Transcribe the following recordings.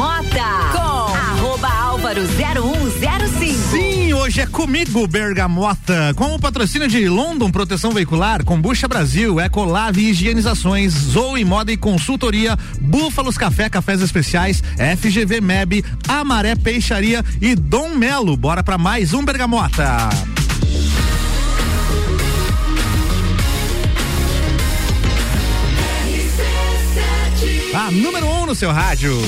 Bergamota com arroba álvaro 0105. Sim, hoje é comigo, Bergamota, com o patrocínio de London Proteção Veicular, Combucha Brasil, Ecolave Higienizações, Zoe Moda e Consultoria, Búfalos Café, Cafés Especiais, FGV MEB, Amaré Peixaria e Dom Melo. Bora pra mais um Bergamota. A número 1 um no seu rádio.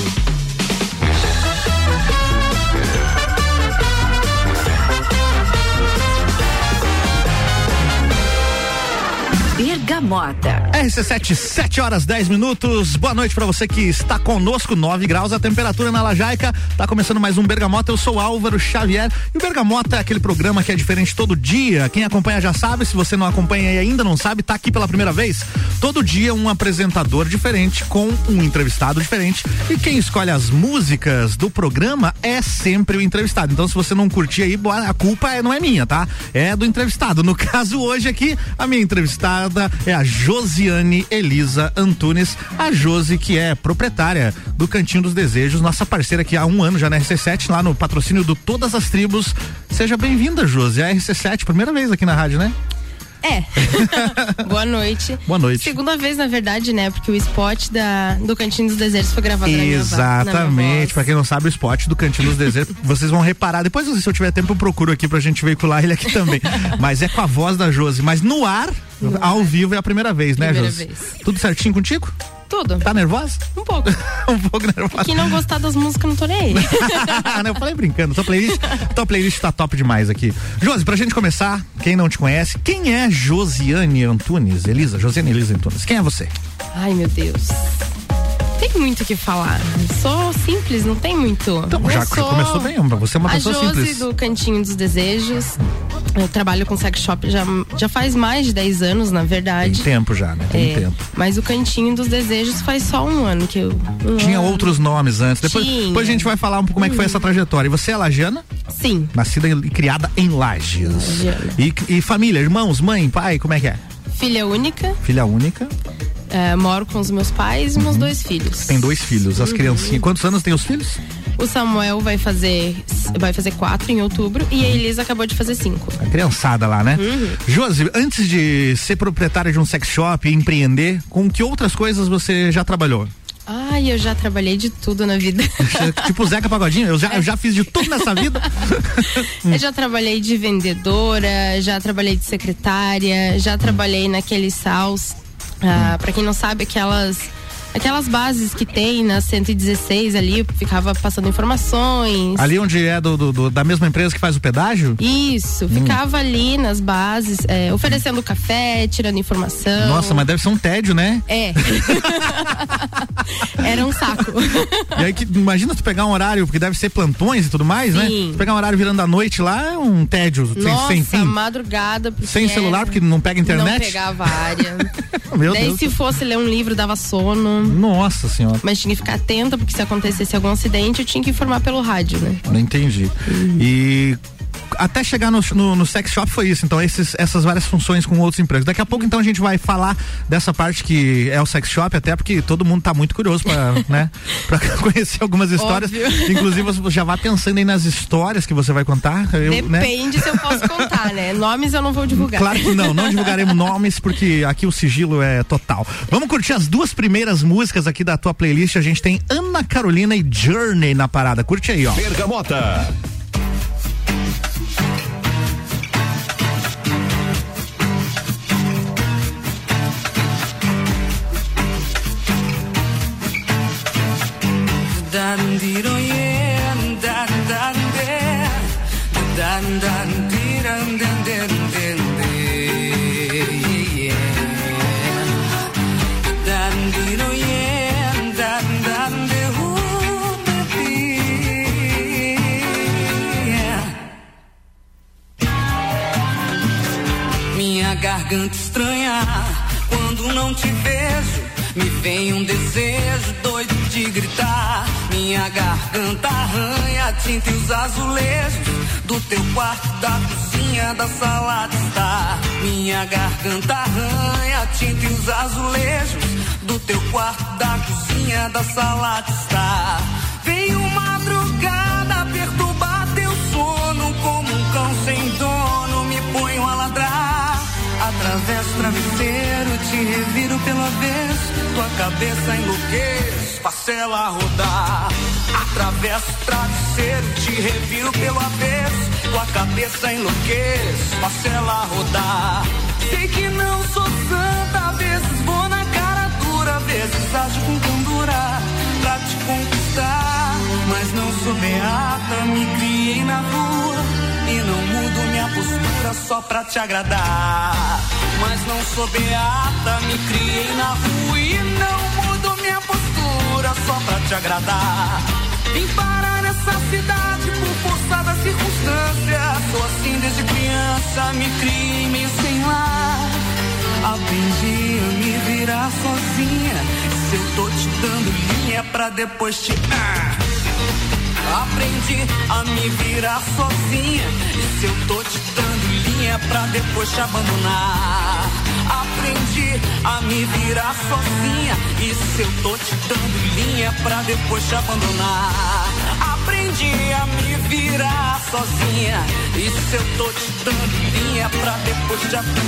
Bergamota. RC7, 7 horas 10 minutos. Boa noite para você que está conosco, 9 graus a temperatura na Lajaica. Tá começando mais um Bergamota. Eu sou Álvaro Xavier. E o Bergamota é aquele programa que é diferente todo dia. Quem acompanha já sabe, se você não acompanha e ainda não sabe, tá aqui pela primeira vez. Todo dia um apresentador diferente com um entrevistado diferente. E quem escolhe as músicas do programa é sempre o entrevistado. Então, se você não curtir aí, a culpa é, não é minha, tá? É do entrevistado. No caso, hoje aqui, a minha entrevistada é a Josiane Elisa Antunes, a Josi que é proprietária do Cantinho dos Desejos, nossa parceira aqui há um ano já na RC7, lá no patrocínio do Todas as Tribos. Seja bem-vinda, Josi, a RC7, primeira vez aqui na rádio, né? É. Boa noite. Boa noite. Segunda vez, na verdade, né? Porque o spot da, do Cantinho dos Desejos foi gravado Exatamente. Para quem não sabe, o spot do Cantinho dos Desejos, vocês vão reparar. Depois, se eu tiver tempo, eu procuro aqui pra gente veicular ele aqui também. mas é com a voz da Josi. Mas no ar, no ao ar. vivo, é a primeira vez, né, primeira Josi? Vez. Tudo certinho contigo? Tudo. Tá nervosa? Um pouco. um pouco nervosa. Quem não gostar das músicas, não tô nem aí. eu falei brincando, tua playlist, tua playlist tá top demais aqui. Josi, pra gente começar, quem não te conhece, quem é Josiane Antunes? Elisa, Josiane Elisa Antunes, quem é você? Ai, meu Deus tem muito o que falar. Sou simples, não tem muito. Então, já sou começou bem, você é uma a pessoa Josi simples. do Cantinho dos Desejos. Eu trabalho com sex shop já, já faz mais de 10 anos, na verdade. Tem tempo já, né? Tem é, tempo. Mas o Cantinho dos Desejos faz só um ano que eu. Um Tinha ano. outros nomes antes. Depois, Tinha. depois a gente vai falar um pouco como é que foi essa trajetória. E você é lajana? Sim. Nascida e criada em Lages. E, e família, irmãos, mãe, pai, como é que é? Filha única. Filha única. É, moro com os meus pais e meus dois filhos. Tem dois filhos, as Uhum. criancinhas. Quantos anos tem os filhos? O Samuel vai fazer vai fazer quatro em outubro e a Elisa acabou de fazer cinco. A criançada lá, né? Uhum. Josi, antes de ser proprietária de um sex shop e empreender, com que outras coisas você já trabalhou? Ai, eu já trabalhei de tudo na vida. tipo Zeca Pagodinho, eu já, eu já fiz de tudo nessa vida. eu já trabalhei de vendedora, já trabalhei de secretária, já trabalhei naqueles sals. Ah, para quem não sabe, aquelas aquelas bases que tem na 116 ali, ficava passando informações. Ali onde é do, do, do da mesma empresa que faz o pedágio? Isso, ficava hum. ali nas bases, é, oferecendo café, tirando informação. Nossa, mas deve ser um tédio, né? É. Era um saco. E aí, que, imagina tu pegar um horário, porque deve ser plantões e tudo mais, Sim. né? Tu pegar um horário virando a noite lá, é um tédio Nossa, sem, sem fim. madrugada. Sem celular, porque não pega internet? Não pegava área. Meu Daí Deus. se fosse ler um livro, dava sono. Nossa senhora. Mas tinha que ficar atenta, porque se acontecesse algum acidente, eu tinha que informar pelo rádio, né? Não entendi. E até chegar no, no, no, sex shop foi isso. Então, esses, essas várias funções com outros empregos. Daqui a pouco, então, a gente vai falar dessa parte que é o sex shop, até porque todo mundo tá muito curioso pra, né, pra conhecer algumas histórias. Óbvio. Inclusive, você já vá pensando aí nas histórias que você vai contar. Eu, Depende né? se eu posso contar, né? Nomes eu não vou divulgar. Claro que não, não divulgaremos nomes, porque aqui o sigilo é total. Vamos curtir as duas primeiras músicas aqui da tua playlist. A gente tem Ana Carolina e Journey na parada. Curte aí, ó. Bergamota. Garganta estranha quando não te vejo. Me vem um desejo doido de gritar. Minha garganta arranha tinta e os azulejos do teu quarto, da cozinha, da sala de estar. Minha garganta arranha tinta e os azulejos do teu quarto, da cozinha, da sala de estar. Veio madrugada perturbar teu sono como um cão sem dono, me ponho a ladrar. Atravesso do travesseiro, te reviro pelo avesso Vem cabeça enlouqueço, faço ela rodar. Atravesso o travesseiro, te reviro pelo avesso. Tua cabeça enlouqueço, faço ela rodar. Sei que não sou santa, vezes vou na cara dura, vezes ajo com candura pra te conquistar. Mas não sou beata, me criei na rua e não mudo minha postura só pra te agradar. Mas não sou beata, me criei na rua e não mudo minha postura só pra te agradar. Vim parar nessa cidade por força das circunstâncias. Sou assim desde criança, me criei meio sem lar. Aprendi a me virar sozinha. Se eu tô te dando linha pra depois te. Ah. Aprendi a me virar sozinha. E se eu tô te dando linha pra depois te abandonar? Aprendi a me virar sozinha. E se eu tô te dando linha pra depois te abandonar? Aprendi a me virar sozinha. E se eu tô te dando linha pra depois te abandonar?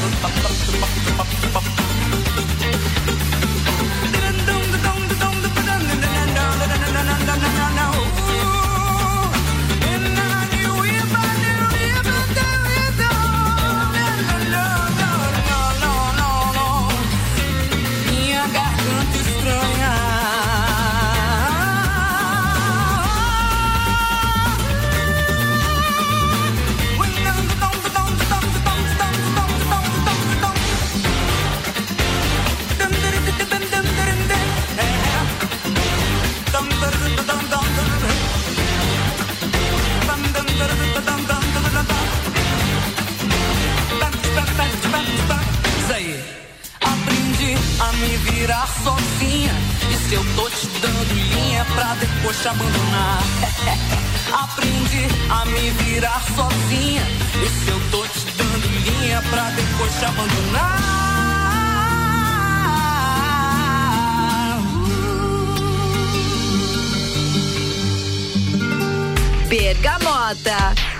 Eu tô te dando linha pra depois te abandonar? Aprendi a me virar sozinha. E se eu tô te dando linha pra depois te abandonar? Bergamota.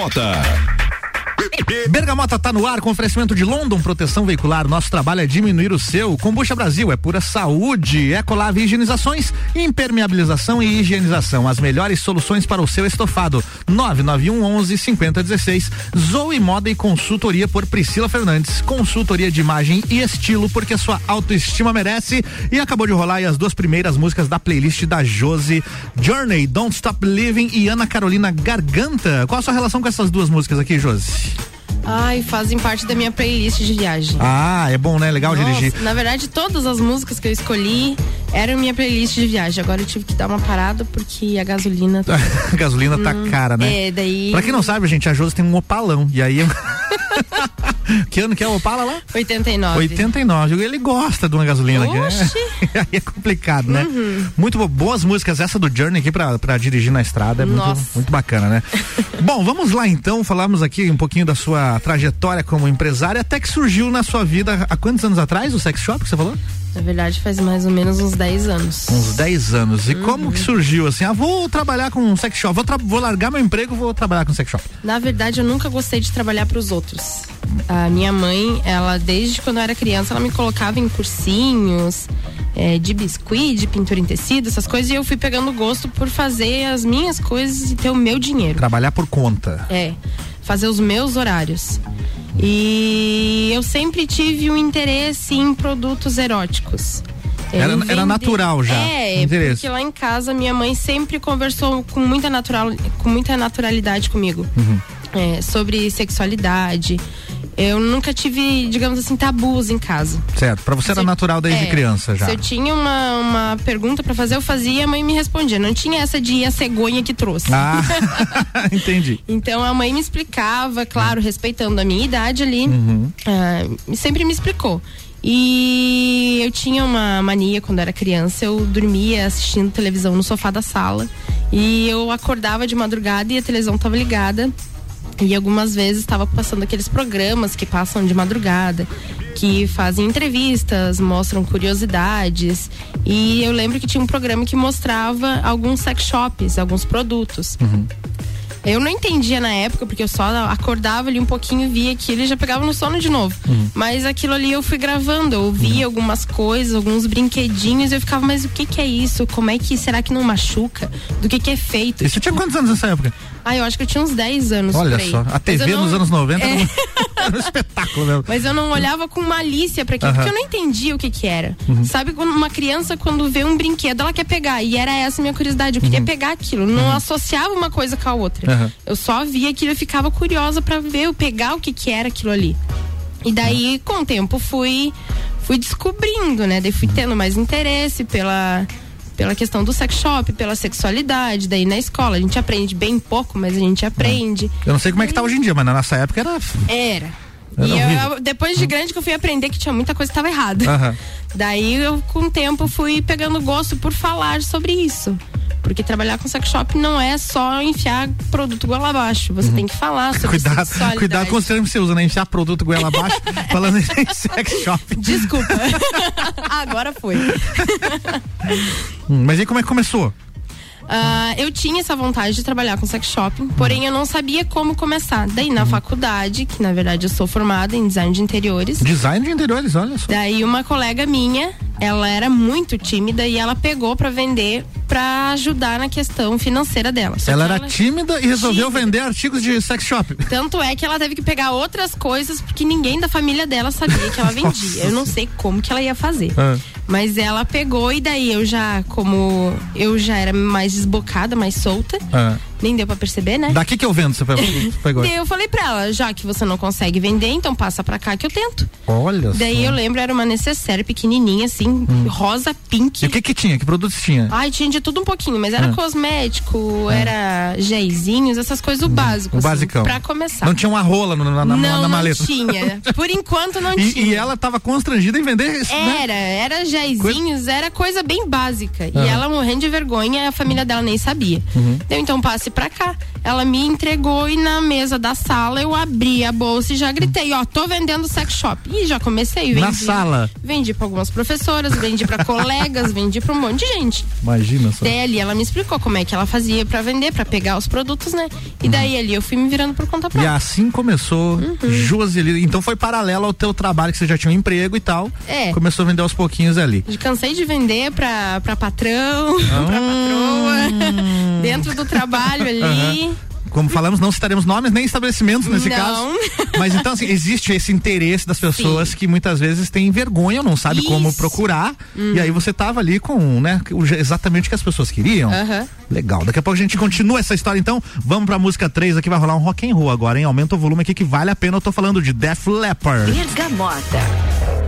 Bergamota. Bergamota tá no ar com oferecimento de London Proteção Veicular. Nosso trabalho é diminuir o seu. Combucha Brasil é pura saúde. Ecolave Higienizações, impermeabilização e higienização. As melhores soluções para o seu estofado. 991 11 5016. Zoe Moda e consultoria por Priscila Fernandes. Consultoria de imagem e estilo porque sua autoestima merece. E acabou de rolar as duas primeiras músicas da playlist da Josi Journey, Don't Stop Living e Ana Carolina Garganta. Qual a sua relação com essas duas músicas aqui, Josi? Ai, fazem parte da minha playlist de viagem. Ah, é bom, né? Legal Nossa, dirigir. Na verdade, todas as músicas que eu escolhi eram minha playlist de viagem. Agora eu tive que dar uma parada porque a gasolina. Tá... a gasolina tá Hum, cara, né? É, daí. Pra quem não sabe, gente, a Josi tem um opalão. E aí. que ano que é o Opala lá? 89. 89. Ele gosta de uma gasolina aqui, né? Aí é complicado, né? Uhum. Muito bo- boas músicas. Essa do Journey aqui pra, pra dirigir na estrada é muito, Nossa. muito bacana, né? Bom, vamos lá então. Falamos aqui um pouquinho da sua trajetória como empresária, até que surgiu na sua vida há quantos anos atrás o sex shop que você falou? Na verdade, faz mais ou menos uns 10 anos. Uns 10 anos. E como Uhum. que surgiu assim? Ah, vou trabalhar com um sex shop, vou, vou largar meu emprego, vou trabalhar com sex shop. Na verdade, eu nunca gostei de trabalhar para os outros. A minha mãe, ela desde quando eu era criança, ela me colocava em cursinhos é, de biscuit, de pintura em tecido, essas coisas, e eu fui pegando gosto por fazer as minhas coisas e ter o meu dinheiro. Trabalhar por conta. É, fazer os meus horários. E eu sempre tive um interesse em produtos eróticos. Era- era natural já, É, porque lá em casa minha mãe sempre conversou com muita, natural, com muita naturalidade comigo. Uhum. É, sobre sexualidade. Eu nunca tive, digamos assim, tabus em casa. Certo. Pra você era Se- natural desde é, criança já. Se eu tinha uma, uma pergunta pra fazer, eu fazia, a mãe me respondia. Não tinha essa de a cegonha que trouxe. Ah, entendi. Então a mãe me explicava, claro, respeitando a minha idade ali, ah, sempre me explicou. E eu tinha uma mania quando era criança, eu dormia assistindo televisão no sofá da sala e eu acordava de madrugada e a televisão estava ligada. E algumas vezes estava passando aqueles programas que passam de madrugada, que fazem entrevistas, mostram curiosidades. E eu lembro que tinha um programa que mostrava alguns sex shops, alguns produtos. Eu não entendia na época, porque eu só acordava ali um pouquinho, via aquilo e já pegava no sono de novo. Mas aquilo ali eu fui gravando, eu via algumas coisas, alguns brinquedinhos, e eu ficava, mas o que que é isso? Como é que, será que não machuca? Do que que é feito? E você tinha quantos anos nessa época? Ah, eu acho que eu tinha uns 10 anos Olha só, a TV não- nos anos 90 É. um, era um espetáculo mesmo. Mas eu não olhava com malícia pra aquilo, porque eu não entendia o que que era. Uhum. Sabe, uma criança, quando vê um brinquedo, ela quer pegar. E era essa a minha curiosidade. Eu queria pegar aquilo. Não associava uma coisa com a outra. Uhum. Eu só via aquilo e ficava curiosa pra ver, eu pegar o que que era aquilo ali. E daí, com o tempo, fui, fui descobrindo, né? Daí fui tendo mais interesse pela, pela questão do sex shop, pela sexualidade. Daí na escola, a gente aprende bem pouco, mas a gente aprende. Eu não sei como é que tá hoje em dia, mas na nossa época era. Era. Era e eu, depois de grande que eu fui aprender que tinha muita coisa que estava errada. Aham. Daí eu, com o tempo, fui pegando gosto por falar sobre isso. Porque trabalhar com sex shop não é só enfiar produto goela abaixo. Você tem que falar sobre Cuidado, sexualidade. cuidado com os termos que você usa, né? Enfiar produto goela abaixo, falando em sex shop. Desculpa. Agora foi. Hum, mas e como é que começou? Ah, eu tinha essa vontade de trabalhar com sex shopping, porém eu não sabia como começar. Daí na faculdade, que na verdade eu sou formada em design de interiores, Design de interiores, olha só. Daí uma colega minha, ela era muito tímida e ela pegou pra vender pra ajudar na questão financeira dela. Só Ela era tímida e resolveu Tímida. vender artigos de sex shop. Tanto é que ela teve que pegar outras coisas porque ninguém da família dela sabia que ela vendia. Eu não sei como que ela ia fazer. Ah. Mas ela pegou e daí eu já, como eu já era mais desbocada, mais solta, Ah. Nem deu pra perceber, né? Daqui que eu vendo, você pegou. Daí eu falei pra ela, já que você não consegue vender, então passa pra cá que eu tento. Olha Daí só. eu lembro, era uma necessaire pequenininha, assim, rosa pink. E o que que tinha? Que produtos tinha? Ai, tinha de tudo um pouquinho, mas era Ah. cosmético, era géisinhos, essas coisas, o básico. o assim, basicão. Pra começar. Não tinha uma rola no- na, na, não, na não maleta. tinha. Por enquanto não E, tinha. e ela tava constrangida em vender isso, né? Era, era géisinhos, era coisa bem básica. E Aham. ela morrendo de vergonha, a família dela nem sabia. Uhum. Eu então passe trouxe pra cá. Ela me entregou e na mesa da sala eu abri a bolsa e já gritei, ó, tô vendendo sex shop. E já comecei, vendi. Na sala? Vendi pra algumas professoras, vendi pra colegas, vendi pra um monte de gente. Imagina só. Daí ali ela me explicou como é que ela fazia pra vender, pra pegar os produtos, né? E daí ali eu fui me virando por conta E própria. assim começou Uhum. Então foi paralelo ao teu trabalho, que você já tinha um emprego e tal. É. Começou a vender aos pouquinhos ali. Cansei de vender pra, pra patrão, pra patroa, dentro do trabalho ali. Como falamos, não citaremos nomes nem estabelecimentos nesse Não. caso. Mas então, assim, existe esse interesse das pessoas Sim. que muitas vezes têm vergonha, não sabe como Isso. procurar. Uhum. E aí você tava ali com, né, exatamente o que as pessoas queriam. Legal. Daqui a pouco a gente continua essa história, então. Vamos pra música 3 aqui, vai rolar um rock and roll agora, hein? Aumenta o volume aqui que vale a pena. Eu tô falando de Def Leppard. Bergamota.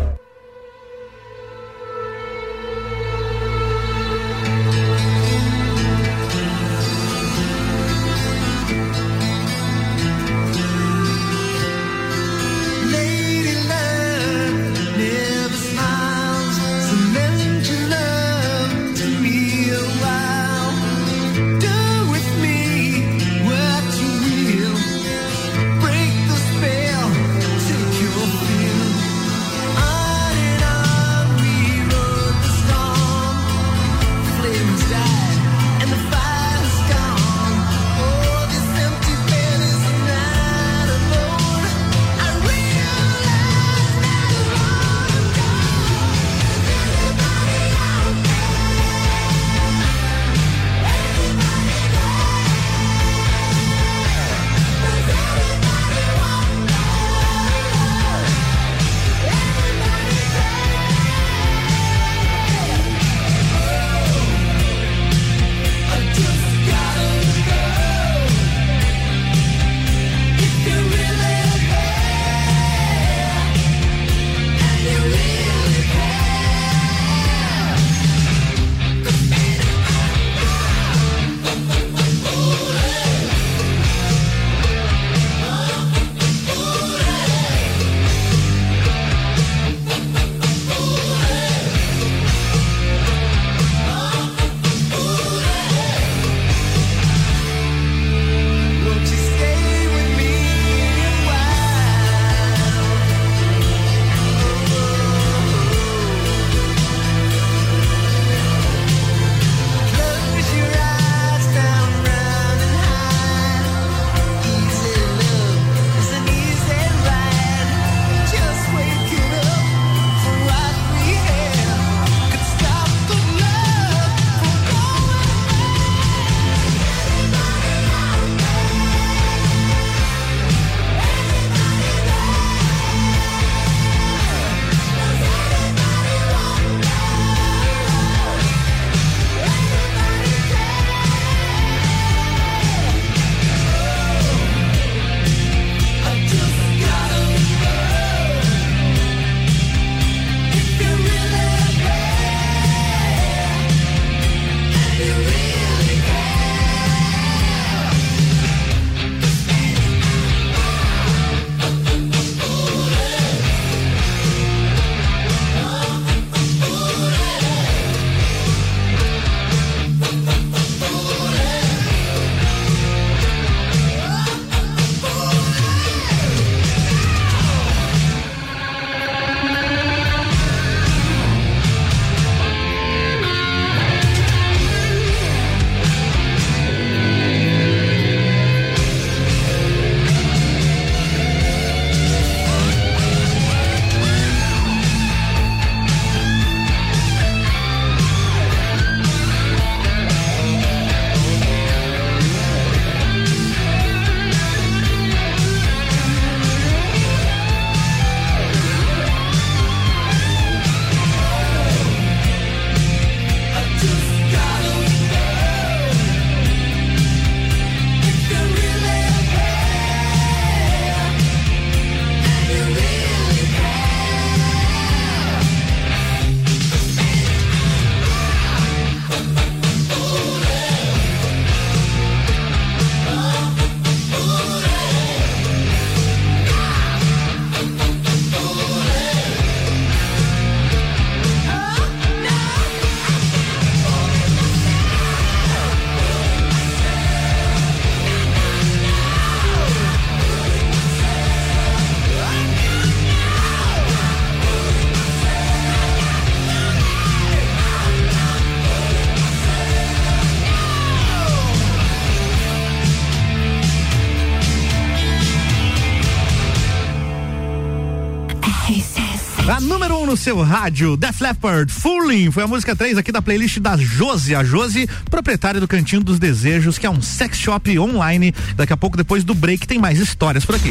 Seu rádio. Def Leppard, Fooling, foi a música 3 aqui da playlist da Josi. A Josi, proprietária do Cantinho dos Desejos, que é um sex shop online. Daqui a pouco, depois do break, tem mais histórias por aqui.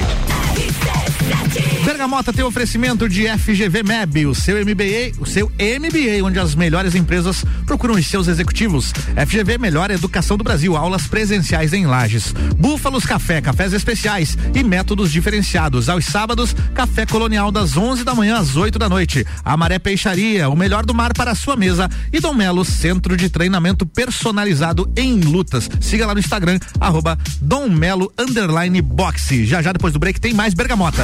Bergamota tem oferecimento de FGV MEB, o seu MBA, o seu MBA, onde as melhores empresas procuram os seus executivos. FGV Melhor Educação do Brasil, aulas presenciais em Lages. Búfalos Café, cafés especiais e métodos diferenciados. Aos sábados, café colonial das 11 da manhã às 8 da noite. Amaré Peixaria, o melhor do mar para a sua mesa. E Dom Melo, centro de treinamento personalizado em lutas. Siga lá no Instagram, arroba Dom Melo boxe. Já já depois do break tem mais Bergamota.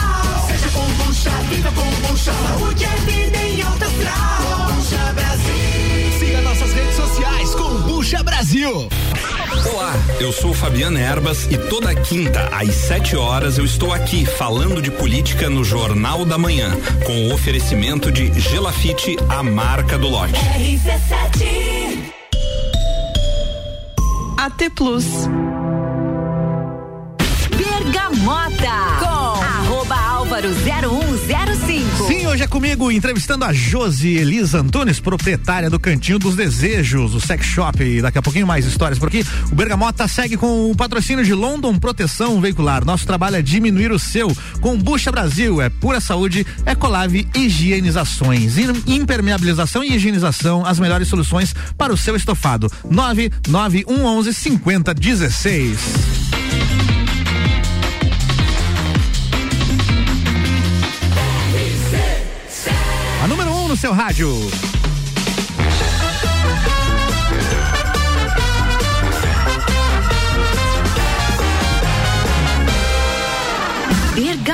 Kombucha, viva kombucha, saúde é vida em alto astral. Kombucha Brasil. Siga nossas redes sociais, Combucha Brasil. Olá, eu sou Fabiana Erbas e toda quinta às 7 horas eu estou aqui falando de política no Jornal da Manhã, com o oferecimento de Gelafite, a marca do lote. AT Plus. Bergamota Álvaro 0105. Sim, hoje é comigo entrevistando a Josi Elisa Antunes, proprietária do Cantinho dos Desejos, o sex shop. E daqui a pouquinho mais histórias por aqui. O Bergamota segue com o patrocínio de London Proteção Veicular. Nosso trabalho é diminuir o seu. Com Bucha Brasil, é pura saúde, Ecolave Higienizações, impermeabilização e higienização, as melhores soluções para o seu estofado. 99111 5016. Seu rádio.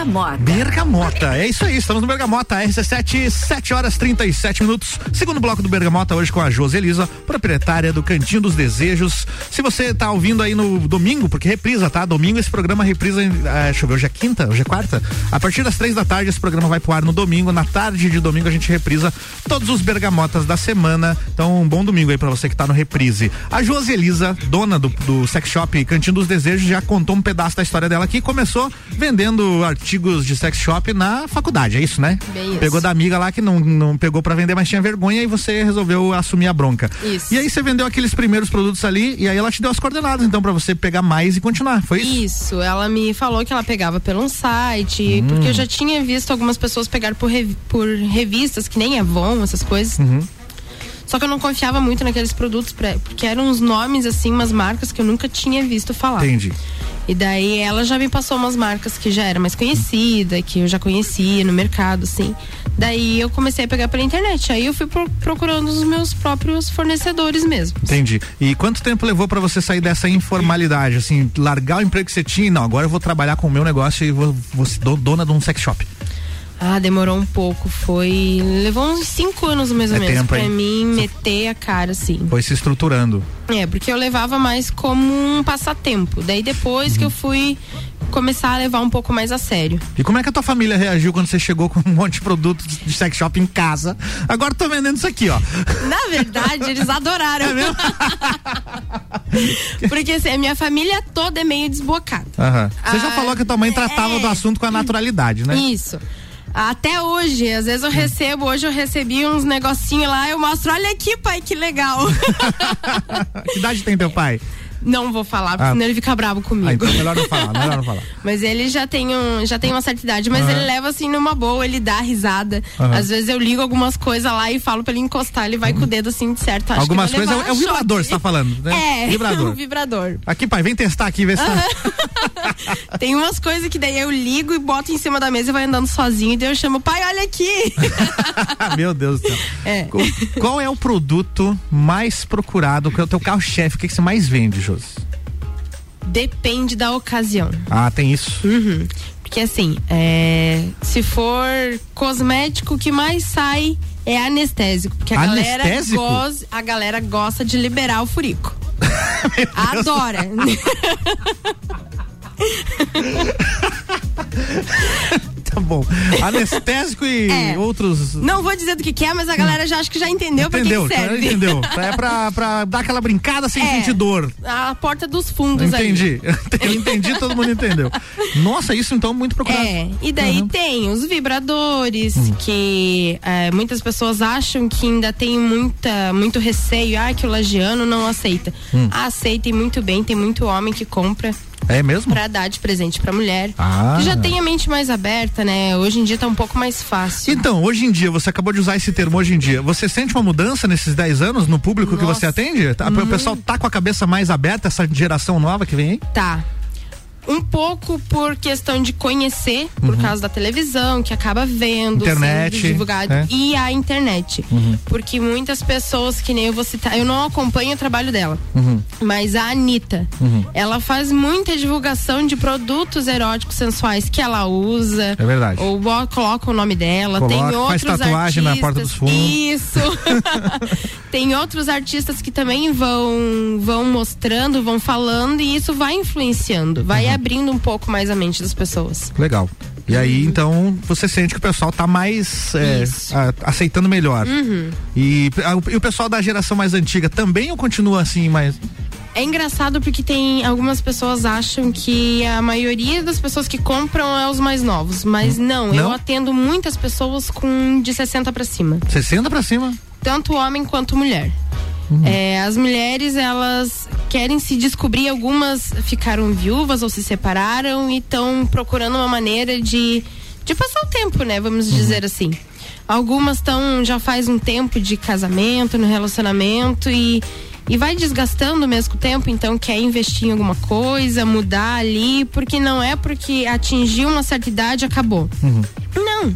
Bergamota. Bergamota, é isso aí, estamos no Bergamota, RC7, 7 horas 37 minutos. Segundo bloco do Bergamota, hoje com a Josi Elisa, proprietária do Cantinho dos Desejos. Se você está ouvindo aí no domingo, porque reprisa, tá? Domingo esse programa reprisa, ah, deixa eu ver, hoje é quinta, hoje é quarta. A partir das três da tarde esse programa vai pro ar no domingo. Na tarde de domingo a gente reprisa todos os Bergamotas da semana. Então, um bom domingo aí para você que tá no reprise. A Josi Elisa, dona do, do sex shop Cantinho dos Desejos, já contou um pedaço da história dela aqui. Começou vendendo artigos de sex shop na faculdade, é isso, né? Bem isso. Pegou da amiga lá que não, não pegou para vender, mas tinha vergonha e você resolveu assumir a bronca. Isso. E aí você vendeu aqueles primeiros produtos ali e aí ela te deu as coordenadas, então, para você pegar mais e continuar, foi isso? Isso, ela me falou que ela pegava pelo um site, porque eu já tinha visto algumas pessoas pegar por, revi- por revistas, que nem Avon, essas coisas. Uhum. Só que eu não confiava muito naqueles produtos, pra- porque eram uns nomes, assim, umas marcas que eu nunca tinha visto falar. Entendi. E daí ela já me passou umas marcas que já era mais conhecida, que eu já conhecia no mercado, assim. Daí eu comecei a pegar pela internet. Aí eu fui pro- procurando os meus próprios fornecedores mesmo. Entendi. E quanto tempo levou para você sair dessa informalidade, assim, largar o emprego que você tinha não, agora eu vou trabalhar com o meu negócio e vou, vou ser do- dona de um sex shop. Ah, demorou um pouco. Foi. Levou uns cinco anos mais ou É menos pra hein? mim meter a cara, assim. Foi se estruturando. É, porque eu levava mais como um passatempo. Daí depois que eu fui começar a levar um pouco mais a sério. E como é que a tua família reagiu quando você chegou com um monte de produtos de sex shop em casa? Agora tô vendendo isso aqui, ó. Na verdade, eles adoraram. Porque assim, a minha família toda é meio desbocada. Aham. Você já Ah, falou que a tua mãe tratava é. do assunto com a naturalidade, né? Isso. Até hoje, às vezes eu recebo, hoje eu recebi uns negocinhos lá, eu mostro, olha aqui, pai, que legal. que idade tem teu pai? Não vou falar, porque Ah. senão ele fica bravo comigo. Ah, então melhor não falar, melhor não falar. Mas ele já tem, um, já tem uma certa idade, mas Aham. ele leva assim numa boa, ele dá risada. Aham. Às vezes eu ligo algumas coisas lá e falo pra ele encostar, ele vai com o dedo assim de certo. Acho Algumas coisas levar é, o vibrador, você tá falando, né? É, Vibrador. o vibrador. Aqui, pai, vem testar aqui, ver se tá. Tem umas coisas que daí eu ligo e boto em cima da mesa e vai andando sozinho, e daí eu chamo, pai, olha aqui. Meu Deus do céu. É. Qual, qual é o produto mais procurado, que é o teu carro-chefe, o que, que você mais vende, Josi? Depende da ocasião. Ah, tem isso. Uhum. Porque assim, é, se for cosmético, o que mais sai é anestésico. Porque a galera, Anestésico? goza, a galera gosta de liberar o furico. Adora. Tá bom. Anestésico e É. outros. Não vou dizer do que, que é, mas a galera já acho que já entendeu, Entendeu, pra que que serve. entendeu. É pra, pra dar aquela brincada sem É. sentir dor. A porta dos fundos aí. Entendi. Eu entendi, todo mundo entendeu. Nossa, isso então é muito procurado. É, e daí Uhum. tem os vibradores, que é, muitas pessoas acham que ainda tem muita, muito receio, ah, que o lagiano não aceita. Hum. Aceitem muito bem, tem muito homem que compra É mesmo? pra dar de presente pra mulher. Ah. Que já tem a mente mais aberta, né? Hoje em dia tá um pouco mais fácil. Então, hoje em dia, você acabou de usar esse termo hoje em dia. Você sente uma mudança nesses 10 anos no público que você atende? Tá, O pessoal tá com a cabeça mais aberta, essa geração nova que vem aí? Tá. Um pouco por questão de conhecer, por Uhum. causa da televisão, que acaba vendo, Internet, sendo divulgado, é. e a internet. Uhum. Porque muitas pessoas, que nem eu vou citar, eu não acompanho o trabalho dela, Uhum. mas a Anitta, Uhum. ela faz muita divulgação de produtos eróticos sensuais que ela usa. É verdade. Ou coloca o nome dela. Coloca, tem faz outros tatuagem na artistas, porta dos fundos. Isso. tem outros artistas que também vão, vão mostrando, vão falando e isso vai influenciando, vai Uhum. Abrindo um pouco mais a mente das pessoas. Legal. E aí, então, você sente que o pessoal tá mais é, a- aceitando melhor. Uhum. E, a- e o pessoal da geração mais antiga também ou continua assim, mais. É engraçado porque tem algumas pessoas acham que a maioria das pessoas que compram é os mais novos, mas não, Não? eu atendo muitas pessoas com de 60 para cima. 60 pra cima. Tanto homem quanto mulher. É, as mulheres, elas querem se descobrir, algumas ficaram viúvas ou se separaram e estão procurando uma maneira de, de passar o tempo, né? Vamos dizer assim. Algumas estão já faz um tempo de casamento, no relacionamento e, e vai desgastando o mesmo tempo, então quer investir em alguma coisa, mudar ali, porque não é porque atingiu uma certa idade acabou. Não.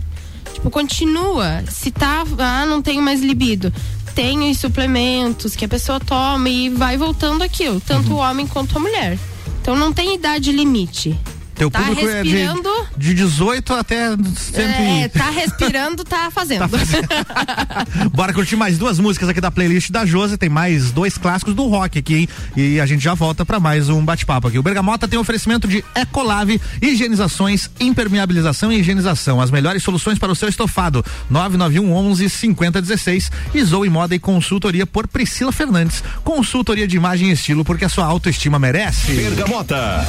Tipo, continua. Se tá, ah, não tenho mais libido. Tem os suplementos que a pessoa toma e vai voltando aquilo, tanto o homem quanto a mulher. Então não tem idade limite. Teu Tá público respirando. é de, de 18 até 100 É, tá respirando, tá fazendo. Bora curtir mais duas músicas aqui da playlist da Josi. Tem mais dois clássicos do rock aqui, hein? E a gente já volta pra mais um bate-papo aqui. O Bergamota tem oferecimento de Ecolave, higienizações, impermeabilização e higienização. As melhores soluções para o seu estofado. 991 11 5016. E Zoe Moda e consultoria por Priscila Fernandes. Consultoria de imagem e estilo, porque a sua autoestima merece. Bergamota.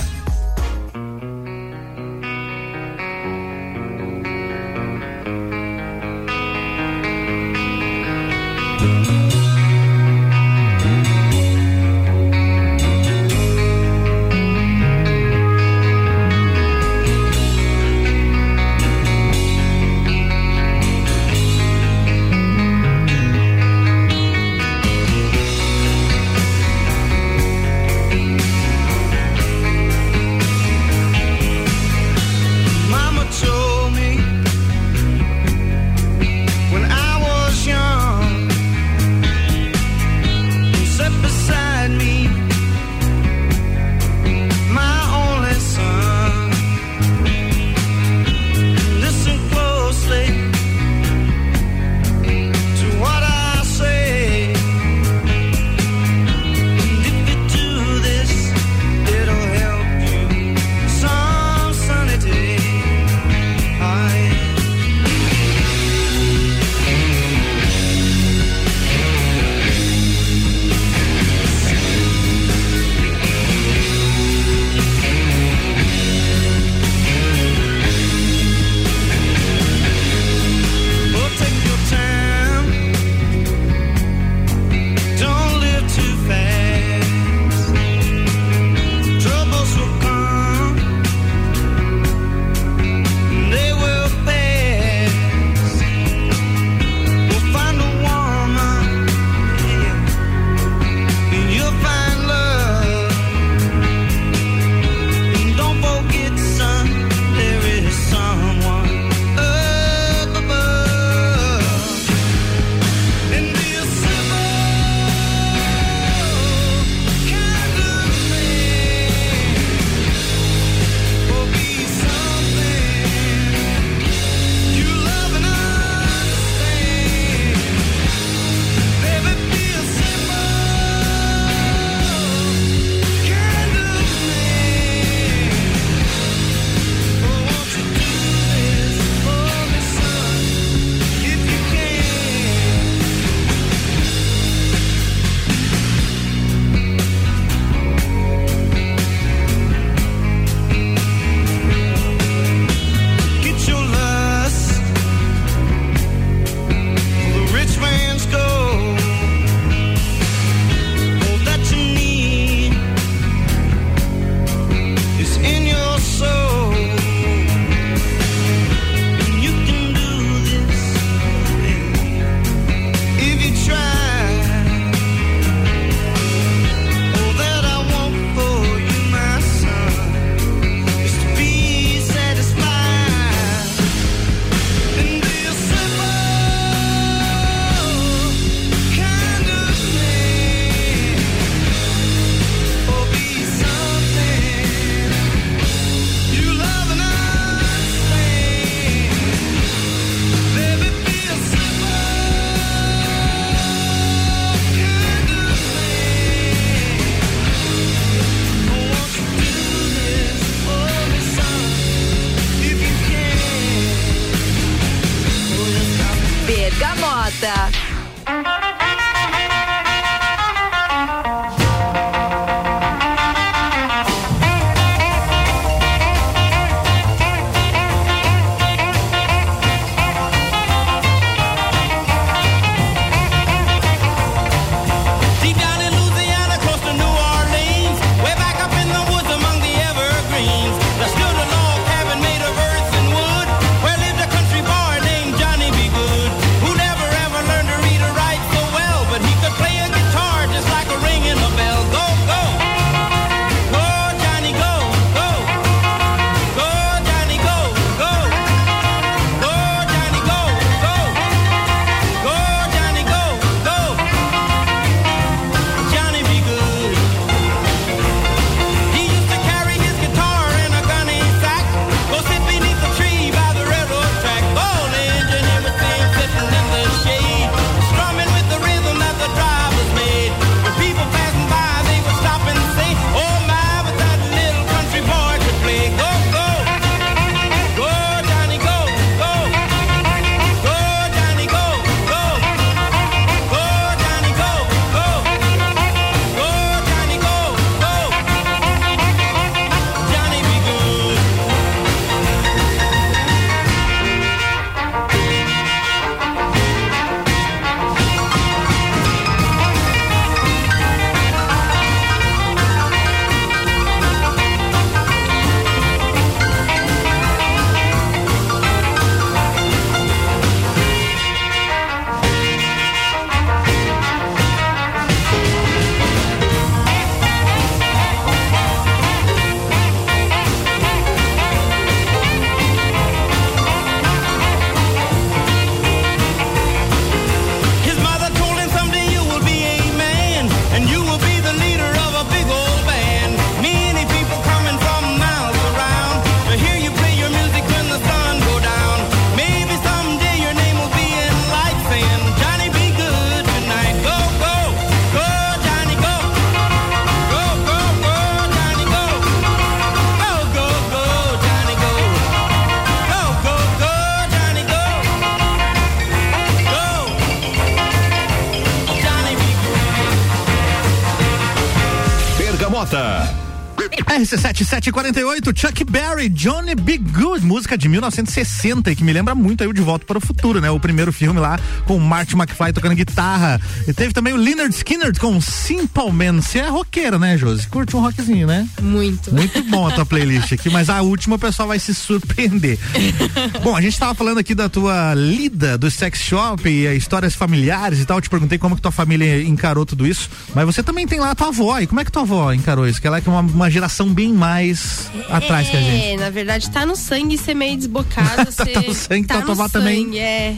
RC7748, Chuck Berry, Johnny Be Good, música de 1960 e que me lembra muito aí o De Volta para o Futuro, né? O primeiro filme lá com o Marty McFly tocando guitarra. E teve também o Leonard Skinner com Simple Man. Você é roqueira, né, Josi? Curte um rockzinho, né? Muito. Muito bom a tua playlist aqui, mas a última o pessoal vai se surpreender. bom, a gente tava falando aqui da tua lida do sex shop e histórias familiares e tal. Eu te perguntei como que tua família encarou tudo isso, mas você também tem lá a tua avó. E como é que tua avó encarou isso? Que ela é uma, uma geração bem mais atrás que a gente. É, na verdade tá no sangue ser meio desbocado. tá ser, no sangue, tá tua no avó sangue, também. É.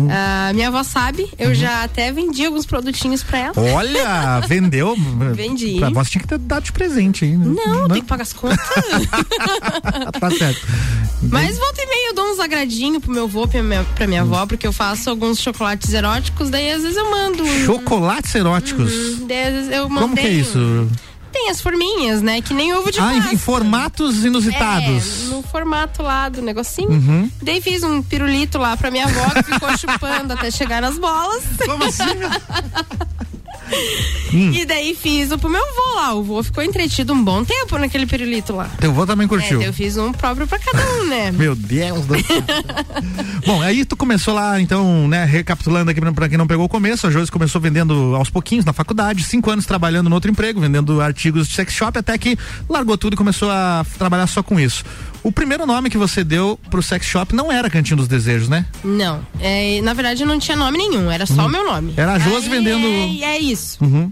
Hum. Ah, minha avó sabe, eu já até vendi alguns produtinhos pra ela. Olha, vendeu. Vendi. Pra você tinha que ter dado de presente aí. né? Não, tem que pagar as contas. tá certo. Mas volta e meia eu dou uns agradinhos pro meu avô, pra minha, pra minha avó, porque eu faço alguns chocolates eróticos, daí às vezes eu mando. um- Chocolates eróticos. Uhum, daí às vezes eu mandei. Como que é isso? Tem as forminhas, né? Que nem ovo de Ah, em, em formatos inusitados. É, no formato lá do negocinho. Uhum. Daí fiz um pirulito lá pra minha avó que ficou chupando até chegar nas bolas. Como assim? E daí fiz o pro meu avô lá. O avô ficou entretido um bom tempo naquele pirulito lá. Teu avô também curtiu. É, eu fiz um próprio pra cada um, né? Meu Deus do céu. Bom, aí tu começou lá, então, né, recapitulando aqui pra- pra quem não pegou o começo, a Josi começou vendendo aos pouquinhos na faculdade, cinco anos trabalhando no outro emprego, vendendo artigos de sex shop, até que largou tudo e começou a trabalhar só com isso. O primeiro nome que você deu pro sex shop não era Cantinho dos Desejos, né? Não. É, na verdade, não tinha nome nenhum, era só Uhum. o meu nome. Era a Josi vendendo- É, é isso. Uhum.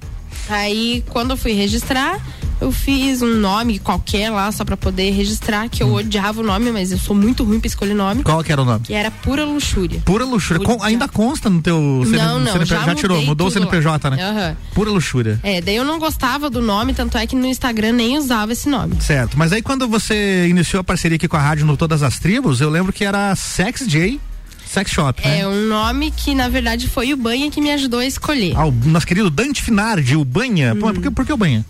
Aí, quando eu fui registrar, eu fiz um nome qualquer lá, só pra poder registrar, que eu odiava o nome, mas eu sou muito ruim pra escolher nome. Qual que era o nome? Que era Pura Luxúria. Pura luxúria. Com- ainda consta no teu Não, não, CNPJ? já tirou, mudei mudou o lá. CNPJ, né? Aham. Pura luxúria. É, daí eu não gostava do nome, tanto é que no Instagram nem usava esse nome. Certo, mas aí quando você iniciou a parceria aqui com a rádio no Todas as Tribos, eu lembro que era Sex J Sex Shop, né? É um nome que, na verdade, foi o Banha que me ajudou a escolher. Ah, o nosso querido Dante Finardi, o Banha. Pô, por, que, por que o Banha?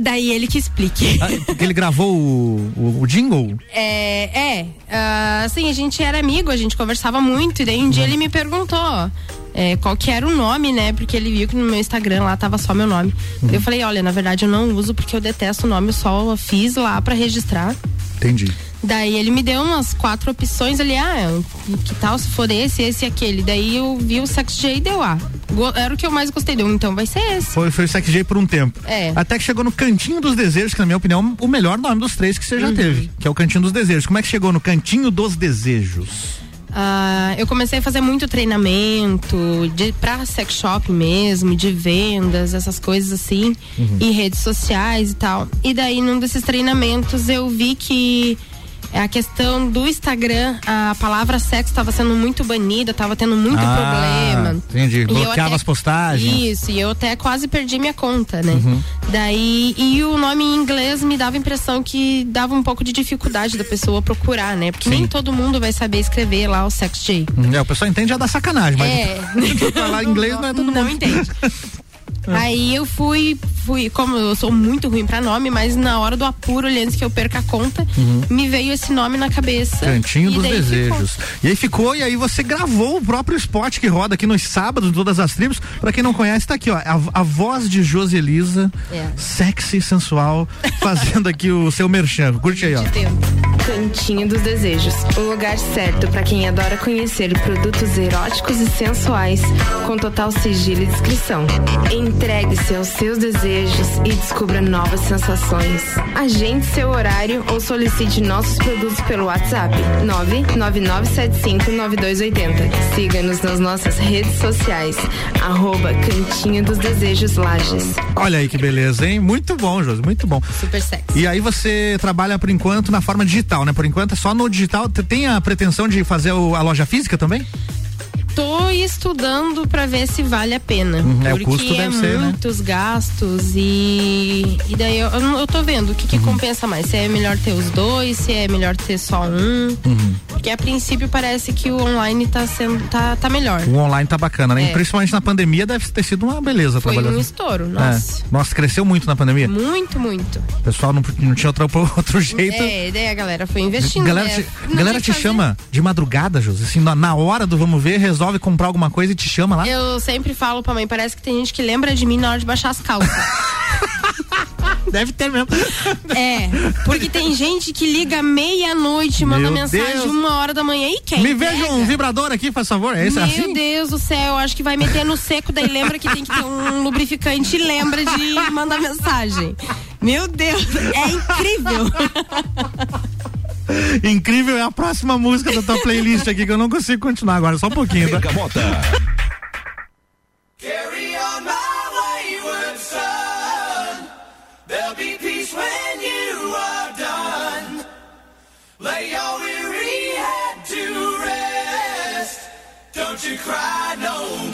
Daí ele que explique. Ah, porque ele gravou o, o, o jingle? É, é. ah, assim, a gente era amigo, a gente conversava muito, e daí um dia ele me perguntou é, qual que era o nome, né? Porque ele viu que no meu Instagram lá tava só meu nome. Eu falei, olha, na verdade eu não uso porque eu detesto o nome, eu só fiz lá pra registrar. Entendi. Daí ele me deu umas quatro opções ali, ah, que tal se for esse, esse e aquele. Daí eu vi o Sex J e deu, ah, go- era o que eu mais gostei, deu, então vai ser esse. Foi, foi o Sex J por um tempo. É. Até que chegou no Cantinho dos Desejos, que na minha opinião é o melhor nome dos três que você já Uhum. teve, que é o Cantinho dos Desejos. Como é que chegou no Cantinho dos Desejos? Ah, eu comecei a fazer muito treinamento de, pra sex shop mesmo, de vendas, essas coisas assim, Uhum. em redes sociais e tal. E daí, num desses treinamentos, eu vi que a questão do Instagram, a palavra sexo estava sendo muito banida, estava tendo muito Ah, problema. Entendi. Bloqueava até- as postagens. Isso, e eu até quase perdi minha conta, né? Uhum. Daí, e o nome em inglês me dava a impressão que dava um pouco de dificuldade da pessoa procurar, né? Porque Sim. nem todo mundo vai saber escrever lá o sex J. Hum, É, o pessoal entende já da sacanagem, mas É. falar inglês não é todo Não mundo. entende. Aí eu fui, fui, como eu sou muito ruim pra nome, mas na hora do apuro, antes que eu perca a conta, Uhum. me veio esse nome na cabeça. Cantinho dos Desejos. E aí ficou, e aí você gravou o próprio spot que roda aqui nos sábados de todas as tribos. Pra quem não conhece, tá aqui, ó. A, a voz de Josi Elisa, É. sexy e sensual, fazendo aqui o seu merchan. Curte aí, ó. Cantinho dos Desejos, o lugar certo para quem adora conhecer produtos eróticos e sensuais, com total sigilo e descrição. Entregue-se aos seus desejos e descubra novas sensações. Agende seu horário ou solicite nossos produtos pelo WhatsApp 999759280. Siga-nos nas nossas redes sociais, arroba Cantinho dos Desejos Lages. Olha aí que beleza, hein? Muito bom, Josi, muito bom. Super sexy. E aí você trabalha por enquanto na forma digital, né? Por enquanto é só no digital. Tem a pretensão de fazer o- a loja física também? Tô estudando pra ver se vale a pena. Uhum, é, o custo é deve ser, né? muitos gastos e. E daí eu, eu, eu tô vendo o que, que Uhum. compensa mais. Se é melhor ter os dois, se é melhor ter só um. Uhum. Porque a princípio parece que o online tá sendo. tá, tá melhor. O online tá bacana, né? É. Principalmente na pandemia deve ter sido uma beleza Foi trabalhar. um estouro, nossa. É. Nossa, cresceu muito na pandemia. Muito, muito. O pessoal não, não tinha outro, outro jeito. É, daí a galera foi investindo. galera né? te, galera te chama de madrugada, José. Assim, na, na hora do vamos ver, resolve comprar alguma coisa e te chama lá. Eu sempre falo pra mãe, parece que tem gente que lembra de mim na hora de baixar as calças. Deve ter mesmo. É, porque tem gente que liga meia-noite, manda Meu mensagem Deus. uma hora da manhã e quem? Me veja um vibrador aqui, faz favor. É esse Meu assim? Deus do céu, acho que vai meter no seco, daí lembra que tem que ter um lubrificante e lembra de mandar mensagem. Meu Deus, é incrível. Incrível é a próxima música da tua playlist aqui, que eu não consigo continuar agora, só um pouquinho. Tá? Carry on my wayward son. There'll be peace when you are done. Lay your weary head to rest. Don't you cry no more.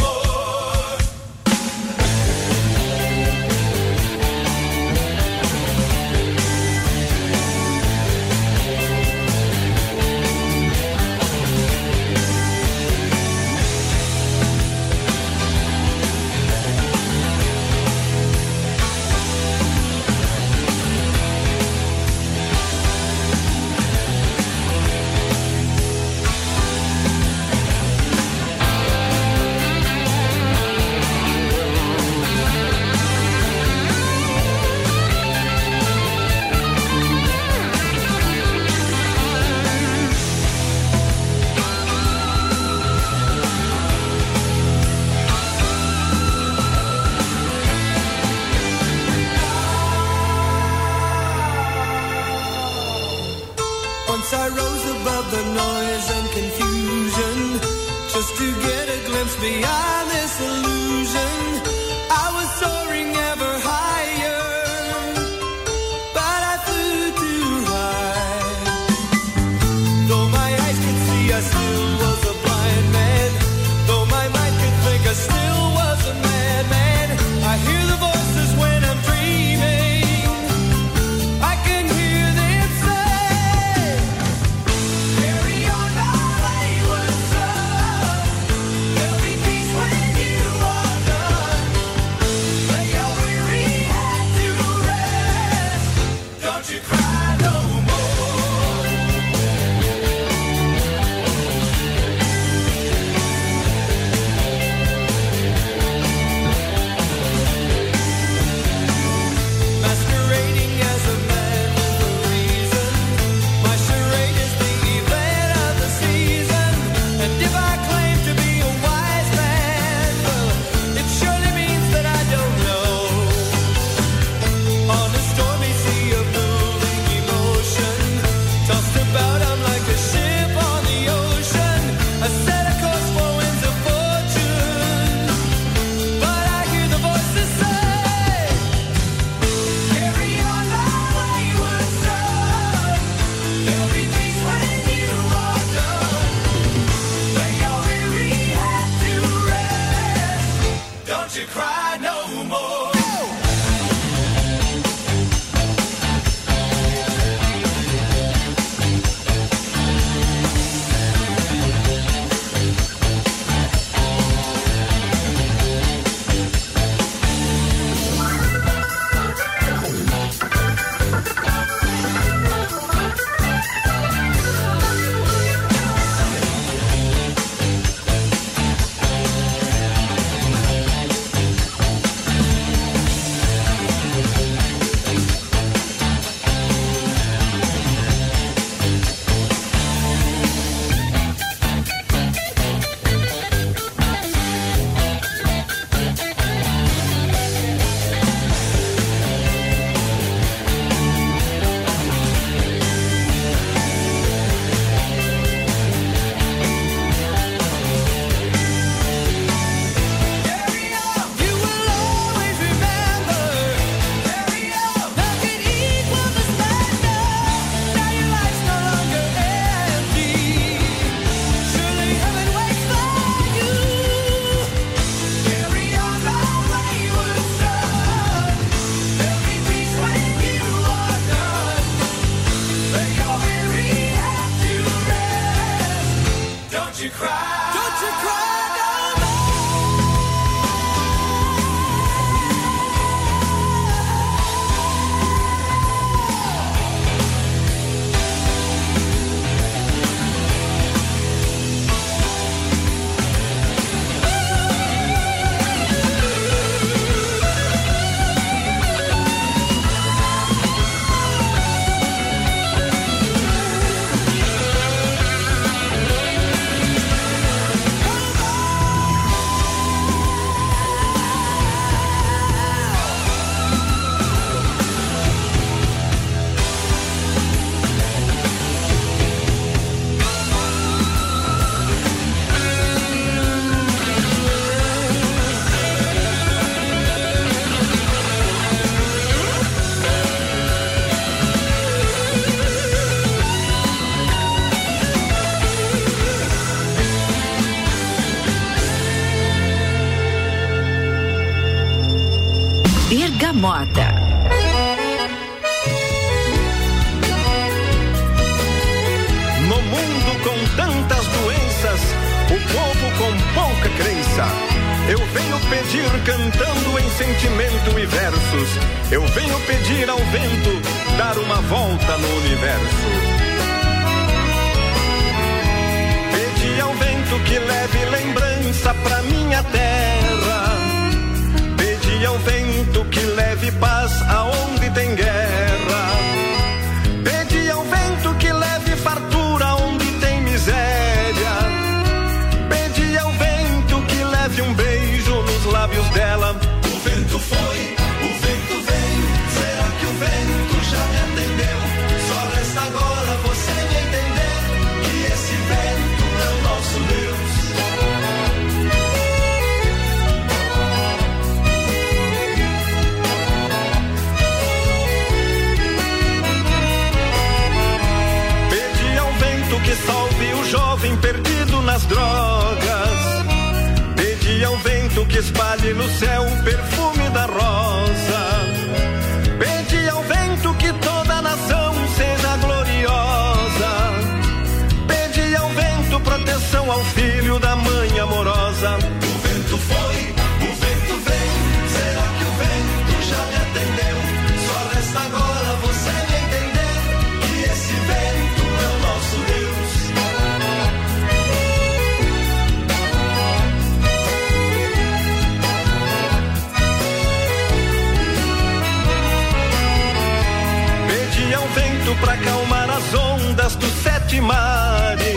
Que espalhe no céu o perfume sete mares.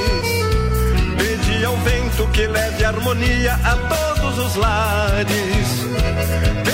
Pedi ao vento que leve harmonia a todos os lares.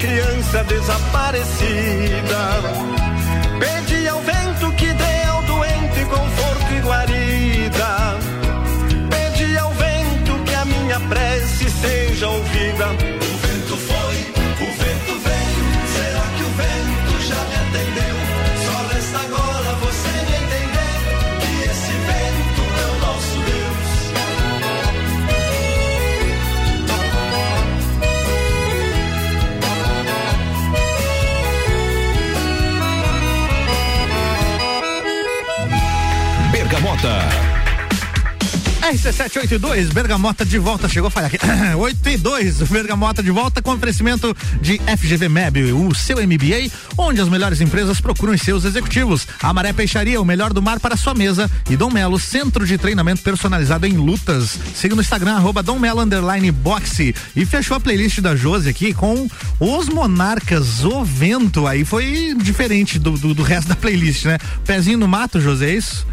Criança desaparecida. Pedi ao vento que dê ao doente conforto e guarida. Pedi ao vento que a minha prece seja ouvida. RC782, Bergamota de volta, chegou a falhar aqui. 8 e 2, Bergamota de volta com oferecimento de FGV Meb, o seu MBA, onde as melhores empresas procuram seus executivos. Amaré Peixaria, o melhor do mar para sua mesa. E Dom Melo, centro de treinamento personalizado em lutas. Siga no Instagram, arroba Dom Melo, underline boxe. E fechou a playlist da Josi aqui com os Monarcas, o vento. Aí foi diferente do, do, do resto da playlist, né? Pezinho no mato, José, é isso?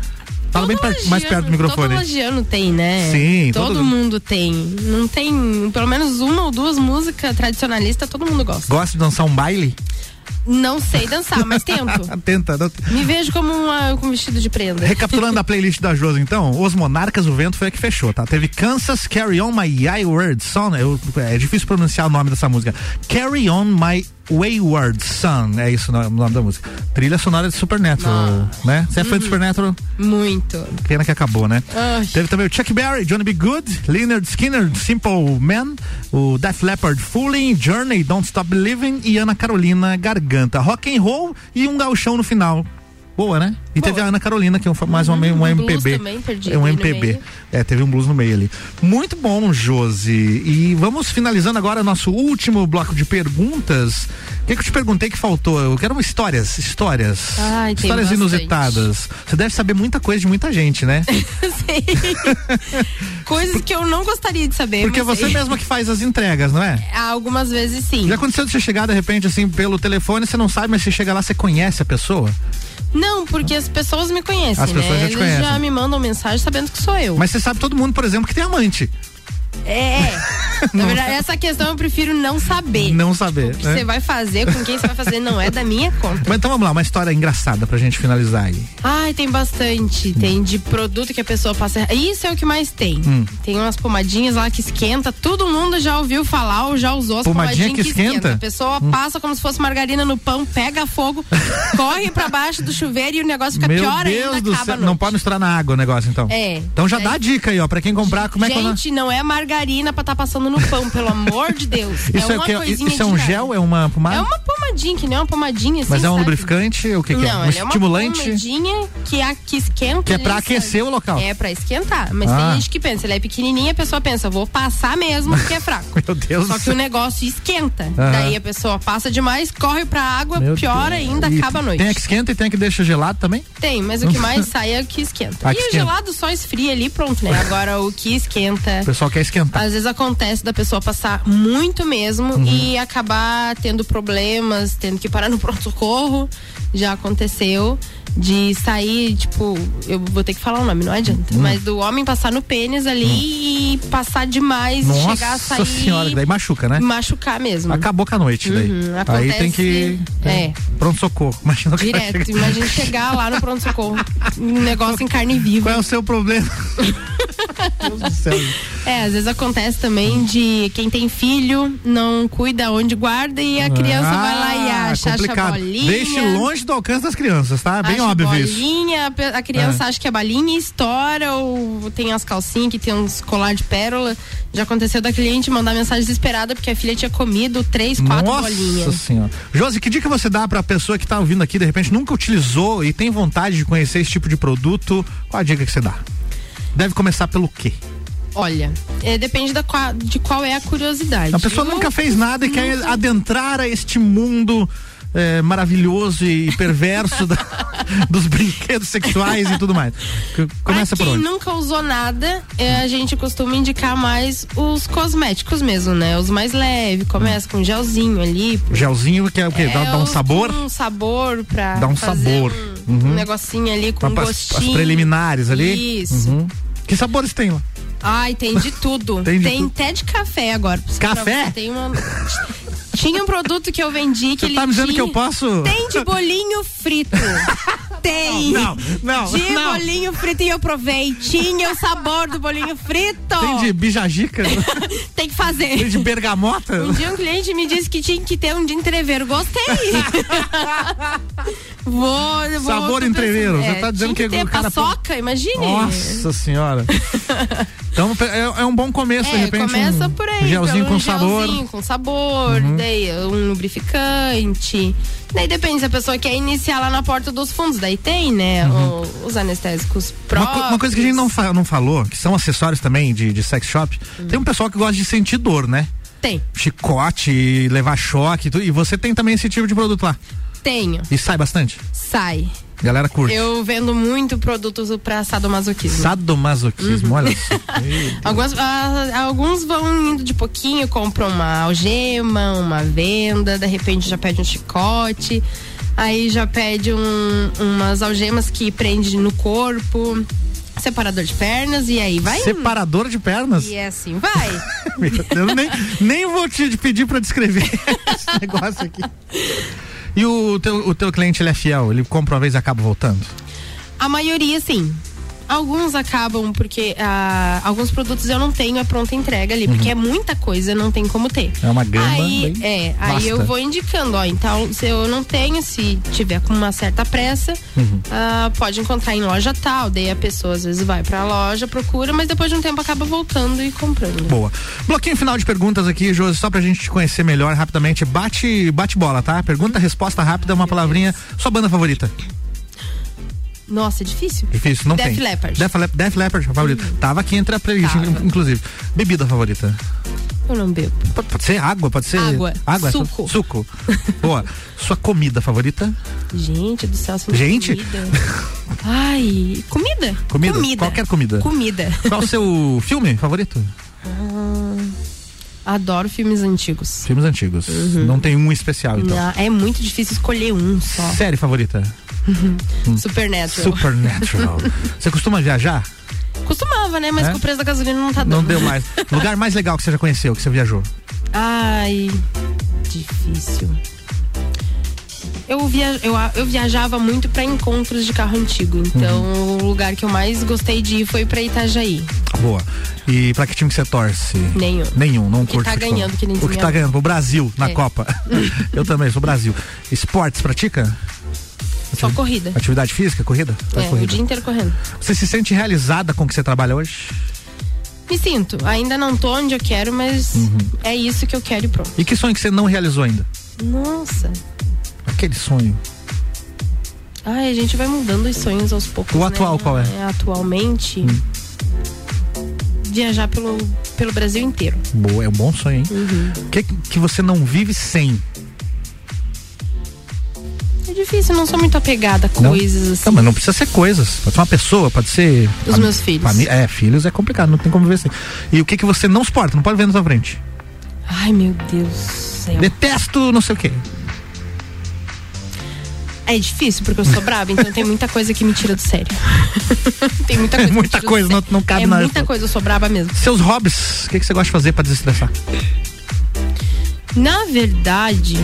Fala bem per- mais perto do microfone. Todo lagiano tem, né? Sim, todo, todo- mundo tem. Não tem, pelo menos uma ou duas músicas tradicionalistas, todo mundo gosta. Gosta de dançar um baile? Não sei dançar, mas tento. Tenta. não- Me vejo como uma, com um vestido de prenda. Recapitulando a playlist da Josi, então, Os Monarcas, o Vento foi a que fechou, tá? Teve Kansas, Carry On My Wayward Son, eu, é difícil pronunciar o nome dessa música. Carry On My Wayward Son, é isso o nome da música. Trilha sonora de Supernatural, né? Você é fã de Supernatural? Muito. Pena que acabou, né? Ai. Teve também o Chuck Berry, Johnny B. Good, Leonard Skinner, Simple Man, o Def Leppard, Fooling, Journey, Don't Stop Believing e Ana Carolina Garganta. Rock and roll e um gauchão no final. Boa, né? E teve a Ana Carolina, que é um, mais uma, um blues MPB. também, perdido é um MPB. É, teve um blues no meio ali. Muito bom, Josi. E vamos finalizando agora nosso último bloco de perguntas. O que, que eu te perguntei que faltou? Eu quero histórias, histórias. Ai, histórias inusitadas. Você deve saber muita coisa de muita gente, né? Coisas que eu não gostaria de saber. Porque você sei. mesma que faz as entregas, não é? Algumas vezes sim. Já aconteceu de você chegar de repente assim pelo telefone, você não sabe, mas você chega lá, você conhece a pessoa? Não, porque as pessoas me conhecem, As pessoas né? já te Eles conhecem. já me mandam mensagem sabendo que sou eu. Mas você sabe todo mundo, por exemplo, que tem amante. É. Na verdade, essa questão eu prefiro não saber. Não saber. O que né? você vai fazer, com quem você vai fazer, não é da minha conta. Mas então vamos lá, uma história engraçada pra gente finalizar aí. Ai, tem bastante. Tem de produto que a pessoa passa. Isso é o que mais tem. Hum. Tem umas pomadinhas lá que esquenta. Todo mundo já ouviu falar ou já usou as Pomadinha pomadinhas que que, esquenta? A pessoa passa como se fosse margarina no pão, pega fogo, corre pra baixo do chuveiro e o negócio fica Meu pior Deus ainda, do acaba céu. Não pode misturar na água o negócio, então. É. Então já dá a dica aí, ó, pra quem comprar, como é que é? Gente, não é margarina pra estar passando no pão, pelo amor de Deus. Isso é é, uma que? coisinha Isso é um gel? É uma pomada? É uma pomadinha, que nem uma pomadinha assim. Mas é um sabe? lubrificante? O que, que é? Não, Um ele é uma estimulante? pomadinha que, a, que esquenta. Que é pra aquecer sabe? o local. É pra esquentar. Mas Ah. tem gente que pensa, ele é pequenininho, a pessoa pensa, vou passar mesmo porque é fraco. Meu Deus Só que o negócio esquenta. Aham. Daí a pessoa passa demais, corre pra água, Meu pior Deus. ainda, E acaba a noite. Tem a que esquenta e tem a que deixa gelado também? Tem, mas o que mais sai é o que esquenta. Ah, e que o esquenta. gelado só esfria ali, pronto, né? Agora o que esquenta. O pessoal quer esquentar. Às vezes acontece da pessoa passar muito mesmo Uhum. e acabar tendo problemas, tendo que parar no pronto-socorro. Já aconteceu de sair, tipo, eu vou ter que falar o nome, não adianta. Hum. Mas do homem passar no pênis ali e passar demais, Nossa chegar a sair. senhora, daí machuca, né? Machucar mesmo. Acabou com a noite daí. Uhum, Aí acontece- tem que. é. Pronto socorro. Imagina o Direto, chega- imagina chegar lá no pronto-socorro. Um negócio em carne viva. Qual é o seu problema? Deus do céu. É, às vezes acontece também de quem tem filho não cuida onde guarda e a criança vai lá e Ah, acha, acha complicado. bolinha. Deixe longe do alcance das crianças, tá? Bem acha óbvio bolinha, a criança É. acha que é balinha e estoura, ou tem as calcinhas que tem uns colar de pérola. Já aconteceu da cliente mandar mensagem desesperada porque a filha tinha comido três, quatro Nossa bolinhas. senhora. Josi, que dica você dá pra pessoa que tá ouvindo aqui, de repente nunca utilizou e tem vontade de conhecer esse tipo de produto? Qual a dica que você dá? Deve começar pelo quê? Olha, é, depende da de qual é a curiosidade. A pessoa Eu nunca fez nada e quer adentrar a este mundo é, maravilhoso e perverso da- dos brinquedos sexuais e tudo mais. Começa pra por quem onde? nunca usou nada, é, a gente costuma indicar mais os cosméticos mesmo, né? Os mais leves. Começa com gelzinho ali. Gelzinho que é o quê? Dá, dá um sabor? Um sabor pra. Dá um sabor. Um, Uhum. um negocinho ali com Pra- um gostinho. As preliminares ali? Isso. Uhum. Que sabores tem lá? Ai, tem de tudo. Tem tem de tudo. até de café agora. Café? Tem uma. Tinha um produto que eu vendi que Você ele tá me dizendo tinha... que eu posso- Tem de bolinho frito. Tem. Não, não, De não. bolinho frito e eu provei. Tinha o sabor do bolinho frito. Tem de bijagica? Tem que fazer. tem de bergamota? Um dia um cliente me disse que tinha que ter um de entreveiro. Gostei. vou, vou Sabor entreveiro. Você tá é, dizendo tinha que que o cara- paçoca, imagine. Nossa senhora. Então é, é um bom começo, de É, repente. começa um por aí. Gelzinho com sabor. gelzinho com sabor, Uhum. daí um lubrificante. Daí depende se a pessoa quer iniciar lá na porta dos fundos. Daí tem, né? o- os anestésicos Uma, próprios. co- uma coisa que a gente não, fa- não falou, que são acessórios também de, de sex shop, Uhum. tem um pessoal que gosta de sentir dor, né? Tem, Chicote, levar choque, e você tem também esse tipo de produto lá. Tenho. E sai bastante. Sai. Galera curte. Eu vendo muito produtos pra sadomasoquismo. Sadomasoquismo, olha só. Algumas, ah, alguns vão indo de pouquinho, compram uma algema, uma venda, de repente já pede um chicote, aí já pede um- umas algemas que prende no corpo, separador de pernas e aí vai. Separador de pernas? E é assim, vai. Eu nem, nem vou te pedir pra descrever esse negócio aqui. E o teu, o teu cliente, ele é fiel? Ele compra uma vez e acaba voltando? A maioria, sim. Alguns acabam porque ah, alguns produtos eu não tenho a pronta entrega ali, porque é muita coisa, não tem como ter. É uma gama Aí, bem é, aí vasta. eu vou indicando, ó, então se eu não tenho, se tiver com uma certa pressa, Uhum. ah, pode encontrar em loja tal, daí a pessoa às vezes vai pra loja, procura, mas depois de um tempo acaba voltando e comprando. Boa. Bloquinho final de perguntas aqui, Josi, só pra gente te conhecer melhor rapidamente. Bate, bate bola, tá? Pergunta, resposta rápida, uma palavrinha. Sua banda favorita? Nossa, é difícil. Difícil, não Def tem. Leppard. Def, Lep- Def Leppard, favorita. Tava aqui entre a playlist, Tava. inclusive. Bebida favorita? Eu não bebo. Pode, pode ser água, pode ser. Água. Água, Suco. Suco. Boa. Sua comida favorita? Gente do céu, se não Gente? comida. Ai, comida? Comida? Comida. Qualquer comida. Comida. Qual o seu filme favorito? Ah, adoro filmes antigos. Filmes antigos. Uhum. Não tem um especial, então. Não, é muito difícil escolher um só. Série favorita? Supernatural. Supernatural. Você costuma viajar? Costumava, né? Mas É? com o preço da gasolina não tá dando. Não deu mais. Lugar mais legal que você já conheceu, que você viajou? Ai, difícil. Eu, via, eu, eu viajava muito pra encontros de carro antigo. Então, Uhum. o lugar que eu mais gostei de ir foi pra Itajaí. Boa. E pra que time que você torce? Nenhum. Nenhum, não Que curte tá futebol. ganhando, que nem O que tá ganhando? O Brasil, na É. Copa. eu também, sou Brasil. Esportes, pratica? Só corrida. Atividade física, corrida? É, o corrida. dia inteiro correndo. Você se sente realizada com o que você trabalha hoje? Me sinto. Ainda não tô onde eu quero, mas Uhum. é isso que eu quero e pronto. E que sonho que você não realizou ainda? Nossa. Aquele sonho. Ai, a gente vai mudando os sonhos aos poucos. O né? atual qual é? atualmente. Viajar pelo, pelo Brasil inteiro. Boa, é um bom sonho, hein? Uhum. O que, que você não vive sem? É difícil, não sou muito apegada a Não? coisas assim. Não, mas não precisa ser coisas. Pode ser uma pessoa, pode ser. Os meus filhos. É, filhos é complicado, não tem como viver sem. E o que, que você não suporta? Não pode ver na sua frente. Ai, meu Deus do céu. Detesto não sei o quê. É difícil, porque eu sou braba, então tem muita coisa que me tira do sério. tem muita É coisa. me muita coisa, não, não cabe É na muita coisa, eu sou braba mesmo. Seus hobbies, o que, que você gosta de fazer pra desestressar? Na verdade,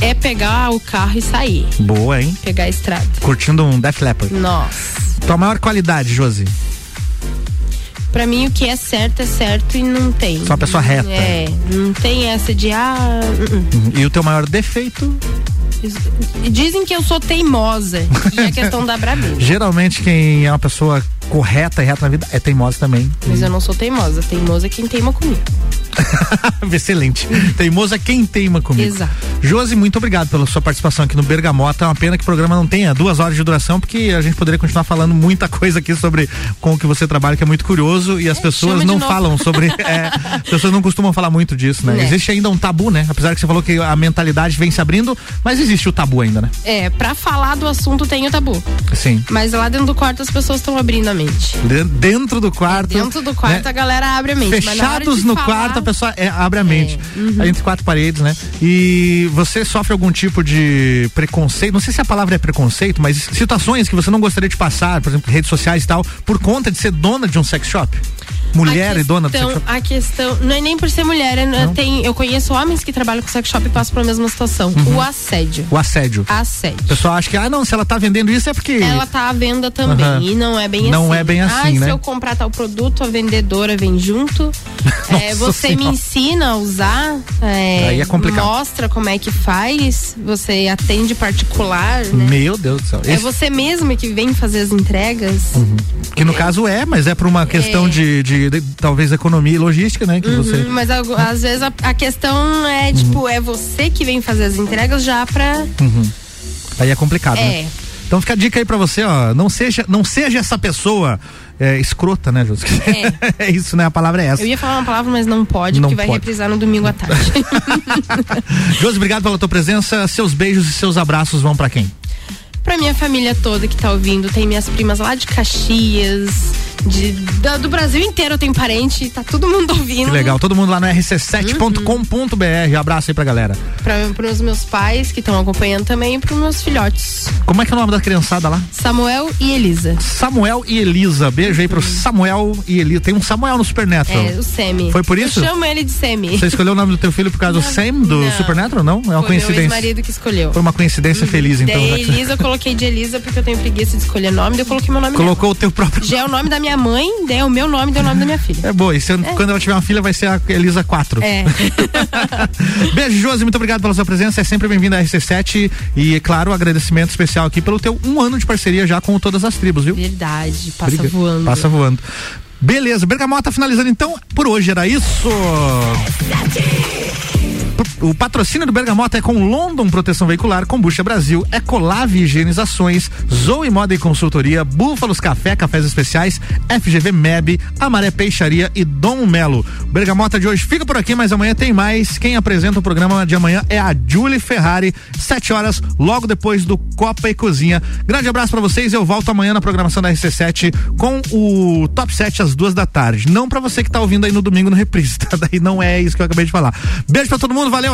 é pegar o carro e sair. Boa, hein? Pegar a estrada. Curtindo um Def Leppard. Nossa. Tua maior qualidade, Josi? Pra mim, o que é certo é certo e não tem. Sou uma pessoa reta. É, não tem essa de ah. uh, uh. Uhum. E o teu maior defeito? Dizem que eu sou teimosa. E é questão da brabeza. Geralmente quem é uma pessoa correta e reta na vida é teimosa também. Mas eu não sou teimosa. Teimosa é quem teima comigo. Excelente. Teimoso é quem teima comigo. Exato. Josi, muito obrigado pela sua participação aqui no Bergamota. É uma pena que o programa não tenha duas horas de duração, porque a gente poderia continuar falando muita coisa aqui sobre com o que você trabalha, que é muito curioso, e as pessoas chama de não novo. falam sobre. é, as pessoas não costumam falar muito disso, né? Né. Existe ainda um tabu, né? Apesar que você falou que a mentalidade vem se abrindo, mas existe o tabu ainda, né? É, pra falar do assunto tem o tabu. Sim. Mas lá dentro do quarto as pessoas estão abrindo a mente. De- Dentro do quarto. Dentro do quarto né? a galera abre a mente. Fechados no falar- quarto, a pessoa é, abre a mente. uhum. Aí Entre quatro paredes, né? E você sofre algum tipo de preconceito? Não sei se a palavra é preconceito, mas situações que você não gostaria de passar, por exemplo, redes sociais e tal, por conta de ser dona de um sex shop? Mulher e dona do sex shop? A questão, não é nem por ser mulher, é- Não? tem, eu conheço homens que trabalham com sex shop e passam pela mesma situação. Uhum. O assédio. O assédio. Assédio. O pessoal acha que, ah, não, se ela tá vendendo isso é porque. Ela tá à venda também. Aham. E não é bem Não assim. é bem assim, ah, né? se eu comprar tal produto, a vendedora vem junto. É, você me Senhora. ensina a usar. é, Aí é complicado. Mostra como é que faz. Você atende particular, né? Meu Deus do céu. É Esse- você mesmo que vem fazer as entregas. que no caso é, mas é por uma questão É. de, de- de talvez economia e logística, né? Que Uhum, você. Mas às vezes a, a questão é, tipo, é você que vem fazer as entregas já pra. Uhum. Aí é complicado, É. né? Então fica a dica aí pra você, ó. Não seja, não seja essa pessoa é, escrota, né, Júlio? É. isso, né? A palavra é essa. Eu ia falar uma palavra, mas não pode, Não porque vai pode. reprisar no domingo à tarde. Josi, obrigado pela tua presença. Seus beijos e seus abraços vão pra quem? pra minha família toda que tá ouvindo, tem minhas primas lá de Caxias, de, da- do Brasil inteiro eu tenho parente, tá todo mundo ouvindo. Que legal. Todo mundo lá no rc7.com.br. Abraço aí pra galera. Pra, pros meus pais que estão acompanhando também e pros meus filhotes. Como é que é o nome da criançada lá? Samuel e Elisa. Samuel e Elisa. Beijo aí pro Samuel e Elisa. Tem um Samuel no Supernatural. É, o Semi. Foi por isso? Eu chamo ele de Semi. Você escolheu o nome do teu filho por causa do Sam do Não. Supernatural? Não? É uma Foi coincidência. ex-marido que escolheu. Foi uma coincidência feliz, então. Daí você Elisa eu coloquei de Elisa porque eu tenho preguiça de escolher nome, daí eu coloquei meu nome Colocou o teu próprio. Já é o nome da minha mãe, daí é o meu nome, é o nome da minha filha. É boa. E se- quando ela tiver uma filha, vai ser a Elisa 4. É. Beijo, Josi. Muito obrigado pela sua presença. É sempre bem-vindo à RC7. E, é claro, um agradecimento especial aqui pelo teu um ano de parceria já com todas as tribos, viu? Verdade, passa Obrigado. voando. Passa voando. Beleza, Bergamota finalizando então. Por hoje era isso. O patrocínio do Bergamota é com London Proteção Veicular, Combucha Brasil, Ecolave Higienizações, Zoe Moda e Consultoria, Búfalos Café, Cafés Especiais, FGV MEB, Amaré Peixaria e Dom Melo. Bergamota de hoje fica por aqui, mas amanhã tem mais. Quem apresenta o programa de amanhã é a Julie Ferrari, 7 horas, logo depois do Copa e Cozinha. Grande abraço pra vocês. Eu volto amanhã na programação da RC7 com o Top 7 às duas da tarde. Não pra você que tá ouvindo aí no domingo no reprise, tá? Daí não é isso que eu acabei de falar. Beijo pra todo mundo, valeu,